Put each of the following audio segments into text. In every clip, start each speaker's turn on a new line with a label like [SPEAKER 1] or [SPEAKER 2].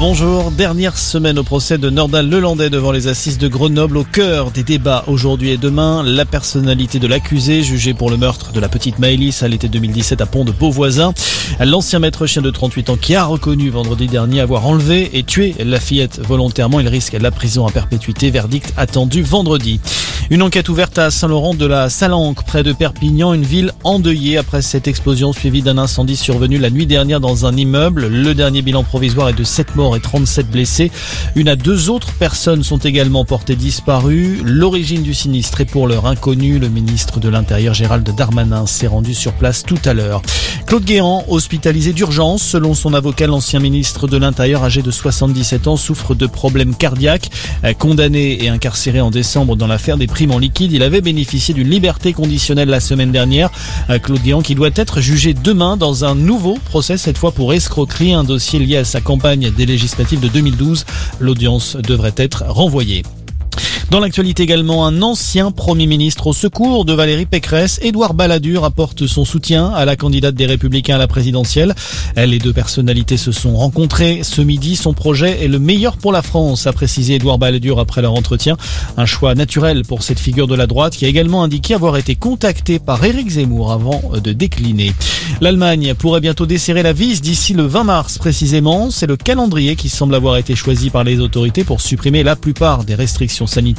[SPEAKER 1] Bonjour, dernière semaine au procès de Nordal Lelandais devant les assises de Grenoble au cœur des débats aujourd'hui et demain. La personnalité de l'accusé jugé pour le meurtre de la petite Maëlys à l'été 2017 à Pont de Beauvoisin. L'ancien maître chien de 38 ans qui a reconnu vendredi dernier avoir enlevé et tué la fillette volontairement. Il risque la prison à perpétuité. Verdict attendu vendredi. Une enquête ouverte à Saint-Laurent de la Salanque près de Perpignan, une ville endeuillée après cette explosion suivie d'un incendie survenu la nuit dernière dans un immeuble. Le dernier bilan provisoire est de 7 morts et 37 blessés. Une à deux autres personnes sont également portées disparues. L'origine du sinistre est pour l'heure inconnue. Le ministre de l'Intérieur Gérald Darmanin s'est rendu sur place tout à l'heure. Claude Guéant, hospitalisé d'urgence, selon son avocat, l'ancien ministre de l'Intérieur âgé de 77 ans souffre de problèmes cardiaques. Condamné et incarcéré en décembre dans l'affaire des primes en liquide, il avait bénéficié d'une liberté conditionnelle la semaine dernière. Claude Guéant qui doit être jugé demain dans un nouveau procès, cette fois pour escroquerie, un dossier lié à sa campagne d'élection législative de 2012. L'audience devrait être renvoyée. Dans l'actualité également, un ancien Premier ministre au secours de Valérie Pécresse, Édouard Balladur, apporte son soutien à la candidate des Républicains à la présidentielle. Les deux personnalités se sont rencontrées ce midi. Son projet est le meilleur pour la France, a précisé Édouard Balladur après leur entretien. Un choix naturel pour cette figure de la droite qui a également indiqué avoir été contacté par Éric Zemmour avant de décliner. L'Allemagne pourrait bientôt desserrer la vis d'ici le 20 mars précisément. C'est le calendrier qui semble avoir été choisi par les autorités pour supprimer la plupart des restrictions sanitaires.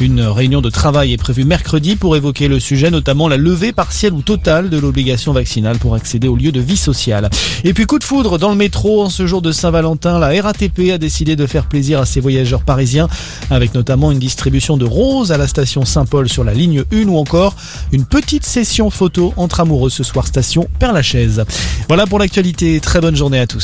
[SPEAKER 1] Une réunion de travail est prévue mercredi pour évoquer le sujet, notamment la levée partielle ou totale de l'obligation vaccinale pour accéder aux lieux de vie sociale. Et puis coup de foudre dans le métro en ce jour de Saint-Valentin, la RATP a décidé de faire plaisir à ses voyageurs parisiens avec notamment une distribution de roses à la station Saint-Paul sur la ligne 1 ou encore une petite session photo entre amoureux ce soir station Père Lachaise. Voilà pour l'actualité. Très bonne journée à tous.